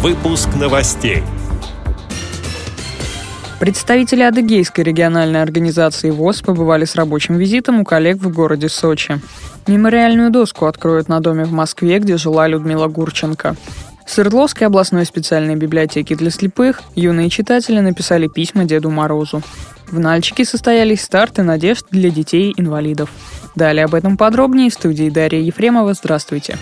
Выпуск новостей. Представители Адыгейской региональной организации ВОЗ побывали с рабочим визитом у коллег в городе Сочи. Мемориальную доску откроют на доме в Москве, где жила Людмила Гурченко. В Свердловской областной специальной библиотеке для слепых юные читатели написали письма Деду Морозу. В Нальчике состоялись старты надежд для детей-инвалидов. Далее об этом подробнее в студии Дарья Ефремова. Здравствуйте.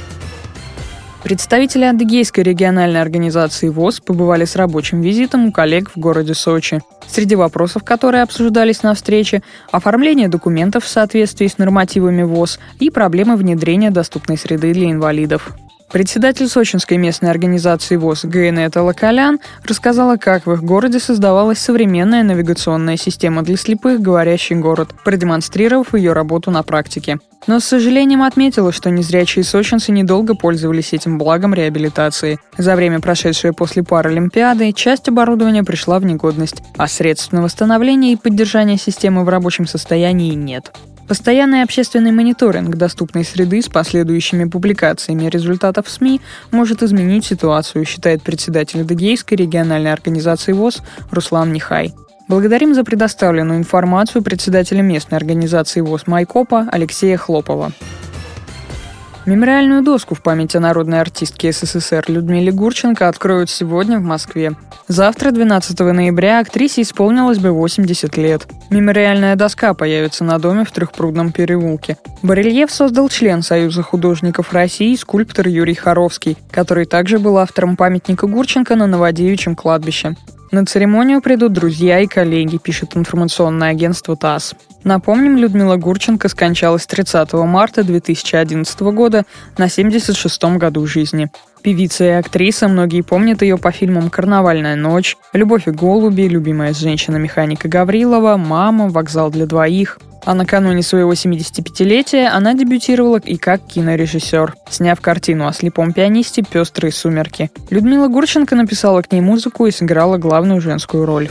Представители Адыгейской региональной организации ВОЗ побывали с рабочим визитом у коллег в городе Сочи. Среди вопросов, которые обсуждались на встрече, оформление документов в соответствии с нормативами ВОЗ и проблемы внедрения доступной среды для инвалидов. Председатель сочинской местной организации ВОЗ Гайнета Лакалян рассказала, как в их городе создавалась современная навигационная система для слепых «Говорящий город», продемонстрировав ее работу на практике. Но с сожалением отметила, что незрячие сочинцы недолго пользовались этим благом реабилитации. За время, прошедшее после Паралимпиады, часть оборудования пришла в негодность, а средств на восстановление и поддержание системы в рабочем состоянии нет. Постоянный общественный мониторинг доступной среды с последующими публикациями результатов СМИ может изменить ситуацию, считает председатель Адыгейской региональной организации ВОЗ Руслан Нихай. Благодарим за предоставленную информацию председателя местной организации ВОЗ Майкопа Алексея Хлопова. Мемориальную доску в память о народной артистке СССР Людмиле Гурченко откроют сегодня в Москве. Завтра, 12 ноября, актрисе исполнилось бы 80 лет. Мемориальная доска появится на доме в Трехпрудном переулке. Барельеф создал член Союза художников России, скульптор Юрий Харовский, который также был автором памятника Гурченко на Новодевичьем кладбище. На церемонию придут друзья и коллеги, пишет информационное агентство ТАСС. Напомним, Людмила Гурченко скончалась 30 марта 2011 года на 76-м году жизни. Певица и актриса, многие помнят ее по фильмам «Карнавальная ночь», «Любовь и голуби», «Любимая женщина-механика Гаврилова», «Мама», «Вокзал для двоих». А накануне своего 75-летия она дебютировала и как кинорежиссер, сняв картину о слепом пианисте «Пестрые сумерки». Людмила Гурченко написала к ней музыку и сыграла главную женскую роль.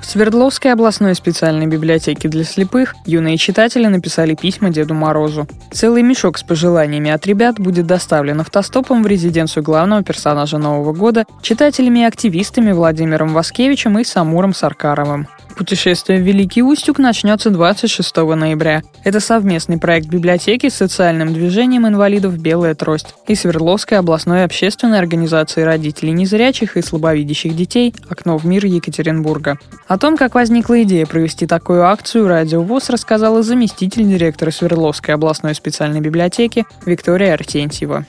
В Свердловской областной специальной библиотеке для слепых юные читатели написали письма Деду Морозу. Целый мешок с пожеланиями от ребят будет доставлен автостопом в резиденцию главного персонажа Нового года читателями и активистами Владимиром Васкевичем и Самуром Саркаровым. Путешествие в Великий Устюг начнется 26 ноября. Это совместный проект библиотеки с социальным движением инвалидов «Белая трость» и Свердловской областной общественной организации родителей незрячих и слабовидящих детей «Окно в мир Екатеринбурга». О том, как возникла идея провести такую акцию, Радио ВОЗ рассказала заместитель директора Свердловской областной специальной библиотеки Виктория Артентьева.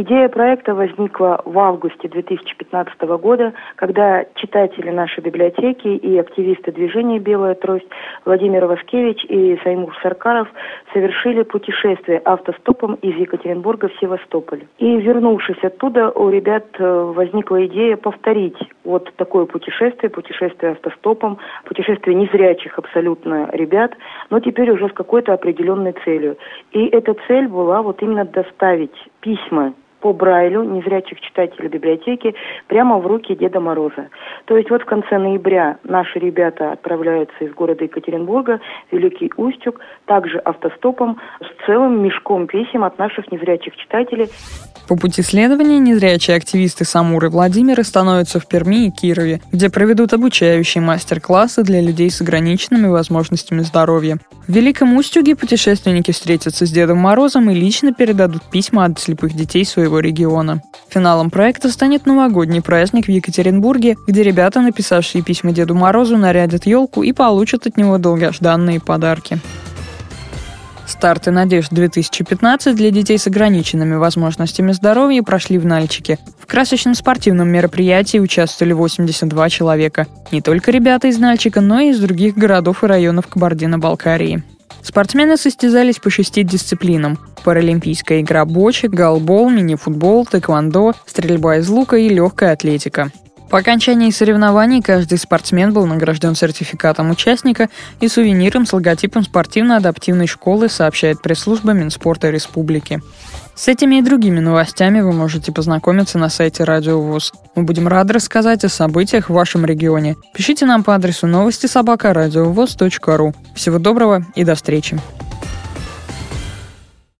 Идея проекта возникла в августе 2015 года, когда читатели нашей библиотеки и активисты движения «Белая трость» Владимир Васкевич и Саймур Саркаров совершили путешествие автостопом из Екатеринбурга в Севастополь. И вернувшись оттуда, у ребят э, возникла идея повторить вот такое путешествие, путешествие автостопом, путешествие незрячих абсолютно ребят, но теперь уже с какой-то определенной целью. И эта цель была вот именно доставить письма по Брайлю незрячих читателей библиотеки прямо в руки Деда Мороза. То есть вот в конце ноября наши ребята отправляются из города Екатеринбурга Великий Устюг, также автостопом с целым мешком писем от наших незрячих читателей. По пути следования незрячие активисты Самуры Владимира становятся в Перми и Кирове, где проведут обучающие мастер-классы для людей с ограниченными возможностями здоровья. В Великом Устюге путешественники встретятся с Дедом Морозом и лично передадут письма от слепых детей своего региона. Финалом проекта станет новогодний праздник в Екатеринбурге, где ребята, написавшие письма Деду Морозу, нарядят елку и получат от него долгожданные подарки. Старты «Надежд 2015» для детей с ограниченными возможностями здоровья прошли в Нальчике. В красочном спортивном мероприятии участвовали 82 человека. Не только ребята из Нальчика, но и из других городов и районов Кабардино-Балкарии. Спортсмены состязались по шести дисциплинам. Паралимпийская игра бочек, голбол, мини-футбол, тэквондо, стрельба из лука и легкая атлетика. По окончании соревнований каждый спортсмен был награжден сертификатом участника и сувениром с логотипом спортивно-адаптивной школы, сообщает пресс-служба Минспорта Республики. С этими и другими новостями вы можете познакомиться на сайте Радио ВУЗ. Мы будем рады рассказать о событиях в вашем регионе. Пишите нам по адресу новости собака ру. Всего доброго и до встречи.